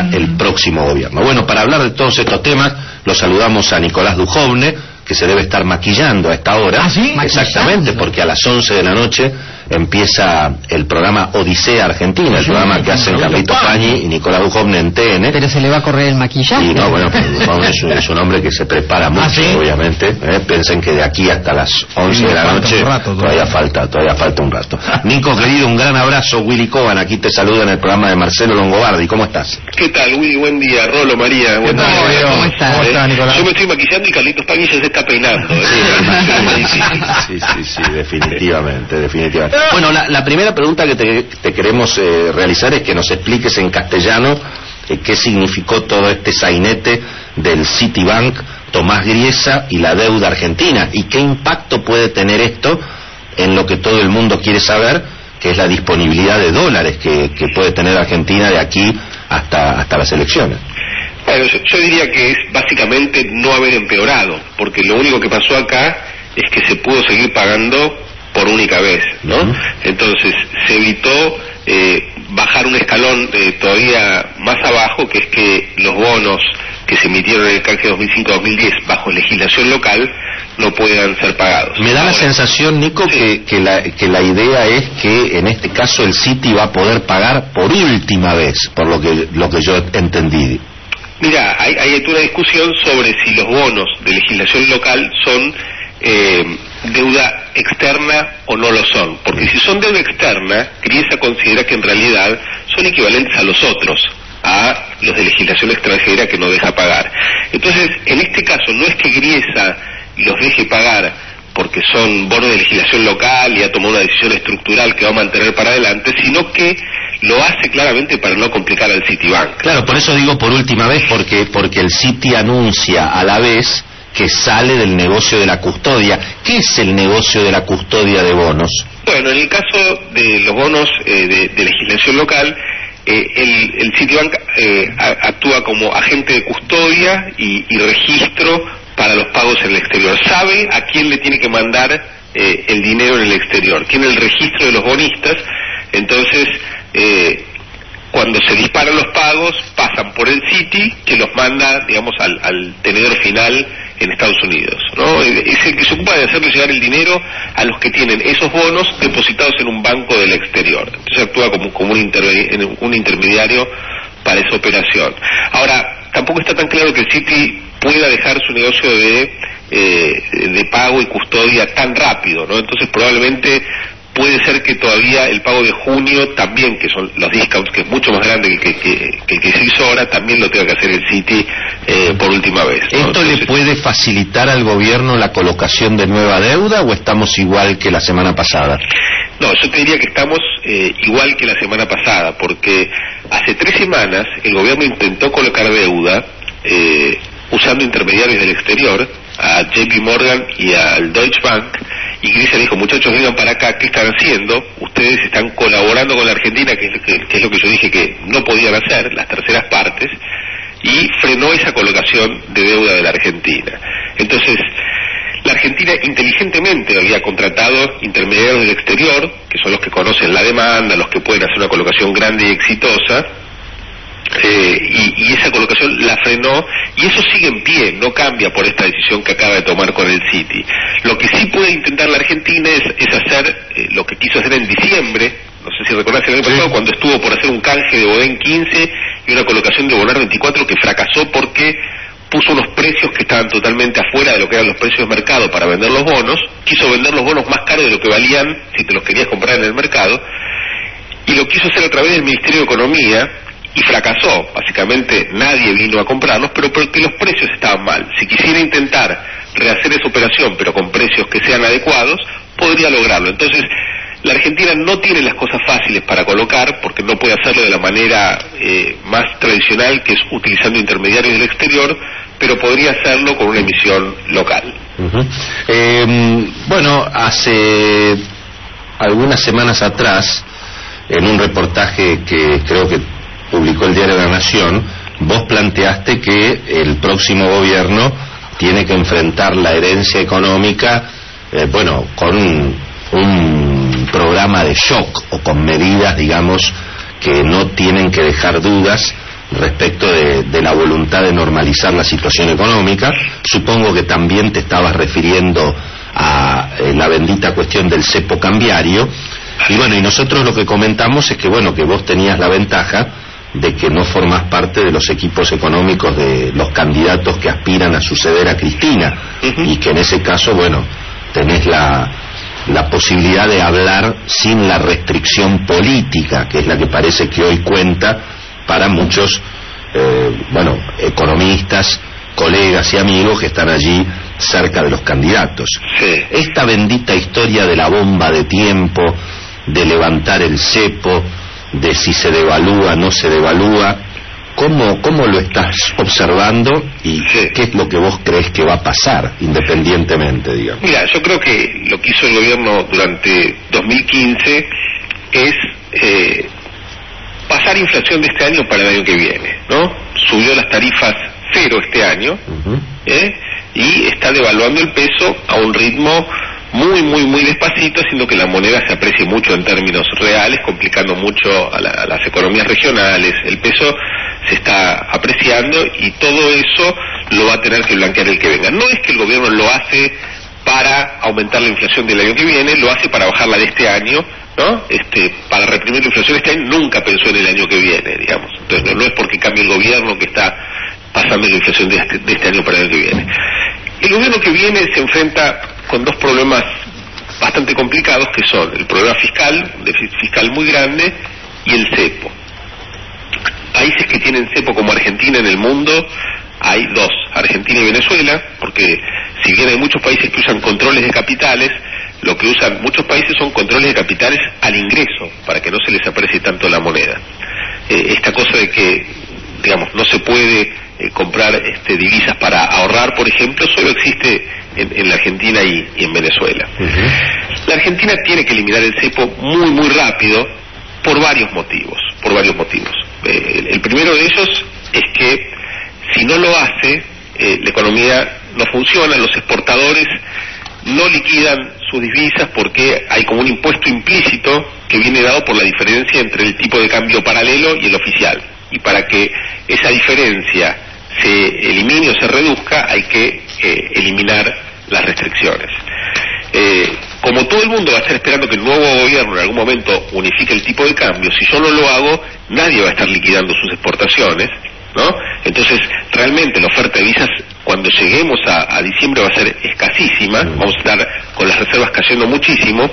El próximo gobierno. Bueno, para hablar de todos estos temas, lo saludamos a Nicolás Dujovne, que se debe estar maquillando a esta hora. ¿Ah, sí? Exactamente, porque a las 11 de la noche empieza el programa Odisea Argentina, el programa que hacen Carlito Pañi y Nicolás Dujovne en TN. Pero se le va a correr el maquillaje. Y no, bueno, es, un- es un hombre que se prepara mucho, ¿Ah, sí? obviamente. ¿eh? Piensen que de aquí hasta las 11 de la noche un rato todavía falta, todavía falta un rato. Nico, querido, un gran abrazo. Willy Coban, aquí te saluda en el programa de Marcelo Longobardi. ¿Cómo estás? ¿Qué tal, Willy? Buen día. Rolo, María. Buen día. ¿Cómo estás? ¿Cómo estás, Nicolás? Yo me estoy maquillando y Carlitos ya se está peinando. ¿eh? Sí, sí, sí, sí, sí, definitivamente, definitivamente. Bueno, la, la primera pregunta que te, queremos eh, realizar es que nos expliques en castellano eh, qué significó todo este sainete del Citibank, Tomás Griesa y la deuda argentina y qué impacto puede tener esto en lo que todo el mundo quiere saber, que es la disponibilidad de dólares que, que puede tener Argentina de aquí hasta, hasta las elecciones. Bueno, yo, yo diría que es básicamente no haber empeorado, porque lo único que pasó acá es que se pudo seguir pagando por única vez, ¿no? Entonces se evitó eh, bajar un escalón eh, todavía más abajo, que es que los bonos que se emitieron en el canje 2005-2010 bajo legislación local no puedan ser pagados. Me da la sensación, Nico, Sí. que, que, la, que la idea es que en este caso el City va a poder pagar por última vez, por lo que, lo que yo entendí. Mira, hay, hay toda una discusión sobre si los bonos de legislación local son eh, deuda externa o no lo son. Porque si son deuda externa, Griesa considera que en realidad son equivalentes a los otros, a los de legislación extranjera que no deja pagar. Entonces, en este caso, no es que Griesa los deje pagar porque son bonos de legislación local y ha tomado una decisión estructural que va a mantener para adelante, sino que lo hace claramente para no complicar al Citibank. Claro, por eso digo por última vez, porque, porque el City anuncia a la vez que sale del negocio de la custodia. ¿Qué es el negocio de la custodia de bonos? Bueno, en el caso de los bonos eh, de, legislación local, eh, el, el Citibank eh, actúa como agente de custodia y, y registro para los pagos en el exterior. Sabe a quién le tiene que mandar eh, el dinero en el exterior. Tiene el registro de los bonistas, entonces eh, cuando se disparan los pagos pasan por el Citi que los manda, digamos, al, al tenedor final en Estados Unidos. ¿no? Es el que se ocupa de hacerle llegar el dinero a los que tienen esos bonos depositados en un banco del exterior. Entonces actúa como, como un, interve- un intermediario para esa operación. Ahora, tampoco está tan claro que el Citi pueda dejar su negocio de, eh, de pago y custodia tan rápido, ¿no? Entonces probablemente puede ser que todavía el pago de junio también, que son los discounts, que es mucho más grande que, que- que el que se hizo ahora, también lo tenga que hacer el Citi eh, por última vez. ¿no? ¿Esto le puede facilitar al gobierno la colocación de nueva deuda o estamos igual que la semana pasada? No, yo te diría que estamos eh, igual que la semana pasada, porque hace tres semanas el gobierno intentó colocar deuda eh, usando intermediarios del exterior, a JP Morgan y al Deutsche Bank, y Grecia dijo, muchachos, vengan para acá, ¿qué están haciendo? Ustedes están colaborando con la Argentina, que que, que es lo que yo dije que no podían hacer, las terceras partes, y frenó esa colocación de deuda de la Argentina. Entonces, la Argentina inteligentemente había contratado intermediarios del exterior, que son los que conocen la demanda, los que pueden hacer una colocación grande y exitosa, eh, y, y esa colocación la frenó y eso sigue en pie, no cambia por esta decisión que acaba de tomar con el Citi. Lo que sí puede intentar la Argentina es, es hacer eh, lo que quiso hacer en diciembre, no sé si recordás el año pasado, cuando estuvo por hacer un canje de Bodén 15 y una colocación de Bonar 24 que fracasó porque puso unos precios que estaban totalmente afuera de lo que eran los precios de mercado para vender los bonos, quiso vender los bonos más caros de lo que valían si te los querías comprar en el mercado, y lo quiso hacer a través del Ministerio de Economía y fracasó. Básicamente nadie vino a comprarlos, pero porque los precios estaban mal. Si quisiera intentar rehacer esa operación, pero con precios que sean adecuados, podría lograrlo. Entonces, La Argentina no tiene las cosas fáciles para colocar porque no puede hacerlo de la manera eh, más tradicional que es utilizando intermediarios del exterior, pero podría hacerlo con una emisión local. Eh, bueno, hace algunas semanas atrás, en un reportaje que creo que publicó el diario de la Nación, vos planteaste que el próximo gobierno tiene que enfrentar la herencia económica, eh, bueno, con un programa de shock o con medidas, digamos, que no tienen que dejar dudas respecto de, la voluntad de normalizar la situación económica. Supongo que también te estabas refiriendo a eh, la bendita cuestión del cepo cambiario. Y bueno, y nosotros lo que comentamos es que bueno, que vos tenías la ventaja de que no formás parte de los equipos económicos de los candidatos que aspiran a suceder a Cristina. Y que en ese caso, bueno, tenés la, la posibilidad de hablar sin la restricción política, que es la que parece que hoy cuenta para muchos, eh, bueno, economistas, colegas y amigos que están allí cerca de los candidatos. Esta bendita historia de la bomba de tiempo, de levantar el cepo, de si se devalúa, no se devalúa, ¿cómo, cómo lo estás observando y qué es lo que vos crees que va a pasar, independientemente, digamos? Mira, yo creo que lo que hizo el gobierno durante 2015 es eh, pasar inflación de este año para el año que viene, ¿no? Subió las tarifas cero este año ¿eh? y está devaluando el peso a un ritmo muy, muy, muy despacito, haciendo que la moneda se aprecie mucho en términos reales, complicando mucho a, las economías regionales. El peso se está apreciando y todo eso lo va a tener que blanquear el que venga. No es que el gobierno lo hace para aumentar la inflación del año que viene, lo hace para bajarla de este año, ¿no? Este, para reprimir la inflación este año nunca pensó en el año que viene, digamos. Entonces no, es porque cambie el gobierno que está pasando la inflación de este, de este año para el año que viene. El gobierno que viene se enfrenta con dos problemas bastante complicados que son el problema fiscal, déficit fiscal muy grande, y el cepo. Países que tienen cepo como Argentina en el mundo hay dos, Argentina y Venezuela, porque si bien hay muchos países que usan controles de capitales, lo que usan muchos países son controles de capitales al ingreso, para que no se les aprecie tanto la moneda. Eh, esta cosa de que, digamos, no se puede eh, comprar este, divisas para ahorrar, por ejemplo, solo existe en, la Argentina y, en Venezuela. La Argentina tiene que eliminar el cepo muy, muy rápido por varios motivos, por varios motivos. Eh, el, primero de ellos es que si no lo hace, eh, la economía no funciona, los exportadores no liquidan sus divisas porque hay como un impuesto implícito que viene dado por la diferencia entre el tipo de cambio paralelo y el oficial. Y para que esa diferencia se elimine o se reduzca, hay que eh, eliminar las restricciones. Eh, como todo el mundo va a estar esperando que el nuevo gobierno en algún momento unifique el tipo de cambio, si yo no lo hago, nadie va a estar liquidando sus exportaciones, ¿no? Entonces, realmente la oferta de visas cuando lleguemos a, a, diciembre va a ser escasísima, vamos a estar con las reservas cayendo muchísimo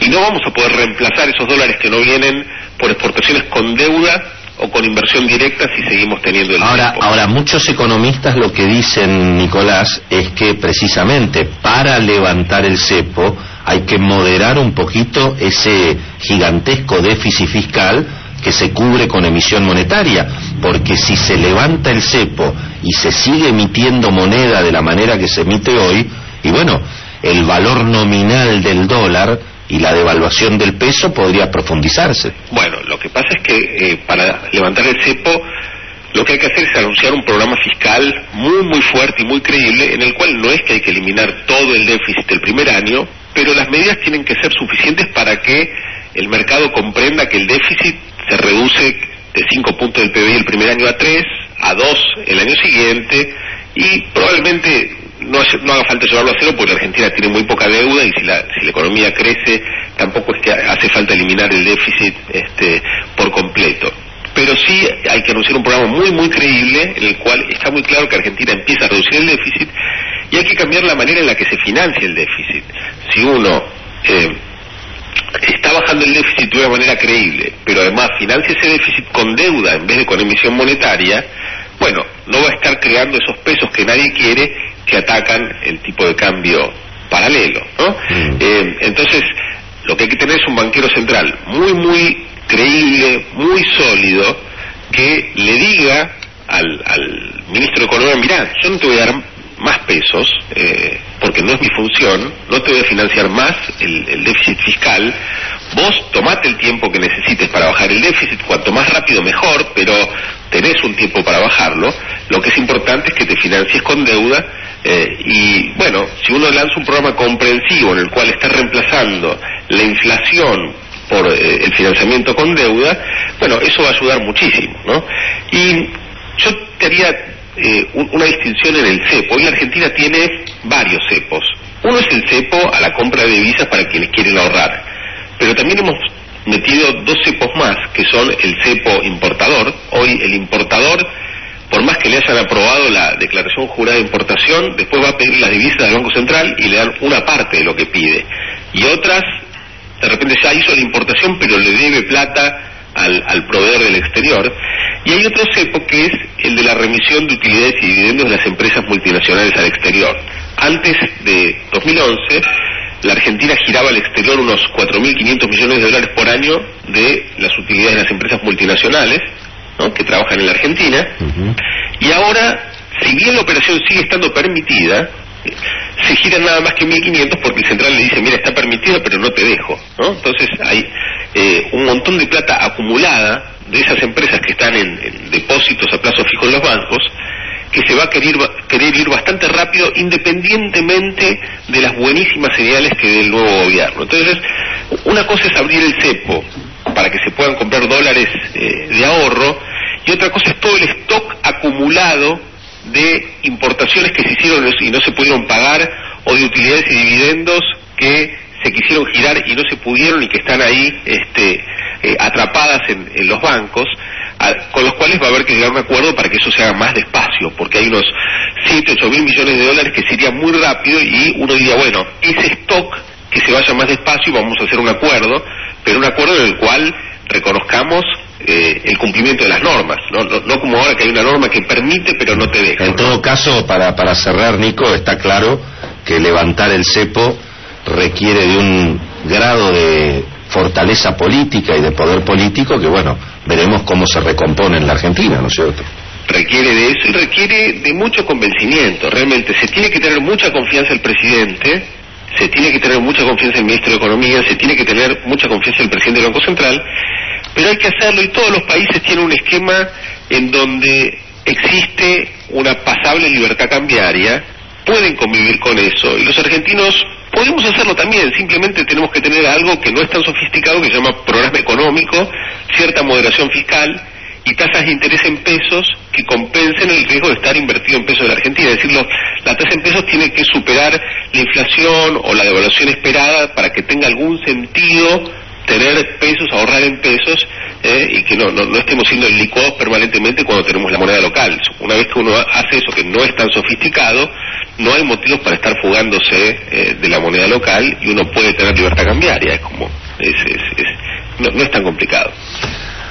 y no vamos a poder reemplazar esos dólares que no vienen por exportaciones con deuda o con inversión directa si seguimos teniendo el ahora ahora muchos economistas lo que dicen Nicolás es que precisamente para levantar el cepo hay que moderar un poquito ese gigantesco déficit fiscal que se cubre con emisión monetaria porque si se levanta el cepo y se sigue emitiendo moneda de la manera que se emite hoy y bueno el valor nominal del dólar y la devaluación del peso podría profundizarse. Bueno, lo que pasa es que eh, para levantar el cepo lo que hay que hacer es anunciar un programa fiscal muy muy fuerte y muy creíble en el cual no es que hay que eliminar todo el déficit del primer año, pero las medidas tienen que ser suficientes para que el mercado comprenda que el déficit se reduce de 5 puntos del PBI el primer año a 3, a 2 el año siguiente y probablemente no, no haga falta llevarlo a cero porque la Argentina tiene muy poca deuda y si la, si la economía crece tampoco es hace falta eliminar el déficit este, por completo. Pero sí hay que anunciar un programa muy, muy creíble en el cual está muy claro que Argentina empieza a reducir el déficit y hay que cambiar la manera en la que se financia el déficit. Si uno eh, está bajando el déficit de una manera creíble, pero además financia ese déficit con deuda en vez de con emisión monetaria, bueno, no va a estar creando esos pesos que nadie quiere que atacan el tipo de cambio paralelo. ¿no? Mm. Eh, entonces, lo que hay que tener es un banquero central muy, muy creíble, muy sólido, que le diga al, al ministro de Economía, mirá, yo no te voy a dar más pesos, eh, porque no es mi función, no te voy a financiar más el, el, déficit fiscal, vos tomate el tiempo que necesites para bajar el déficit, cuanto más rápido mejor, pero tenés un tiempo para bajarlo, lo que es importante es que te financies con deuda eh, y bueno, si uno lanza un programa comprensivo en el cual está reemplazando la inflación por eh, el financiamiento con deuda, bueno, eso va a ayudar muchísimo, ¿no? Y yo te haría eh, una distinción en el cepo. Hoy la Argentina tiene varios cepos. Uno es el cepo a la compra de divisas para quienes quieren ahorrar, pero también hemos metido dos cepos más, que son el cepo importador. Hoy el importador, por más que le hayan aprobado la declaración jurada de importación, después va a pedir las divisas del Banco Central y le dan una parte de lo que pide. Y otras, de repente ya hizo la importación, pero le debe plata al, al, proveedor del exterior. Y hay otro cepo que es el de la remisión de utilidades y dividendos de las empresas multinacionales al exterior. Antes de 2011, la Argentina giraba al exterior unos 4.500 millones de dólares por año de las utilidades de las empresas multinacionales ¿no? que trabajan en la Argentina. Uh -huh. Y ahora, si bien la operación sigue estando permitida, se giran nada más que 1.500 porque el central le dice, mira, está permitido, pero no te dejo. ¿no? Entonces hay eh, un montón de plata acumulada de esas empresas que están en, en, depósitos a plazo fijo en los bancos, que se va a querer, querer ir bastante rápido independientemente de las buenísimas señales que dé el nuevo gobierno. Entonces, una cosa es abrir el cepo para que se puedan comprar dólares eh, de ahorro, y otra cosa es todo el stock acumulado de importaciones que se hicieron y no se pudieron pagar, o de utilidades y dividendos que se quisieron girar y no se pudieron y que están ahí este, eh, atrapadas en, los bancos, va a haber que llegar a un acuerdo para que eso se haga más despacio, porque hay unos 7, 8 mil millones de dólares que sería muy rápido y uno diría, bueno, ese stock que se vaya más despacio vamos a hacer un acuerdo, pero un acuerdo en el cual reconozcamos eh, el cumplimiento de las normas, ¿no? No, como ahora que hay una norma que permite pero no te deja. En todo caso, para, para cerrar, Nico, está claro que levantar el cepo requiere de un grado de fortaleza política y de poder político que, bueno, veremos cómo se recompone en la Argentina, ¿no es cierto? Requiere de eso y requiere de mucho convencimiento. Realmente se tiene que tener mucha confianza el presidente, se tiene que tener mucha confianza el ministro de Economía, se tiene que tener mucha confianza el presidente del Banco Central, pero hay que hacerlo y todos los países tienen un esquema en donde existe una pasable libertad cambiaria, pueden convivir con eso y los argentinos podemos hacerlo también, simplemente tenemos que tener algo que no es tan sofisticado que se llama programa económico, cierta moderación fiscal y tasas de interés en pesos que compensen el riesgo de estar invertido en pesos de la Argentina. Es decir, la tasa en pesos tiene que superar la inflación o la devaluación esperada para que tenga algún sentido tener pesos, ahorrar en pesos eh, y que no, no, no, estemos siendo licuados permanentemente cuando tenemos la moneda local. Una vez que uno hace eso que no es tan sofisticado, no hay motivos para estar fugándose eh, de la moneda local y uno puede tener libertad cambiaria. Es como, es, es, es no, no es tan complicado.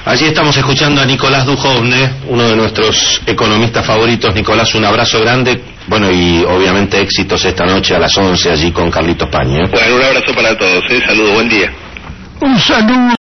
Allí estamos escuchando a Nicolás Dujovne, uno de nuestros economistas favoritos. Nicolás, un abrazo grande. Bueno, y obviamente éxitos esta noche a las 11 allí con Carlitos Paña. Bueno, un abrazo para todos. ¿eh? Saludos, buen día. Un saludo.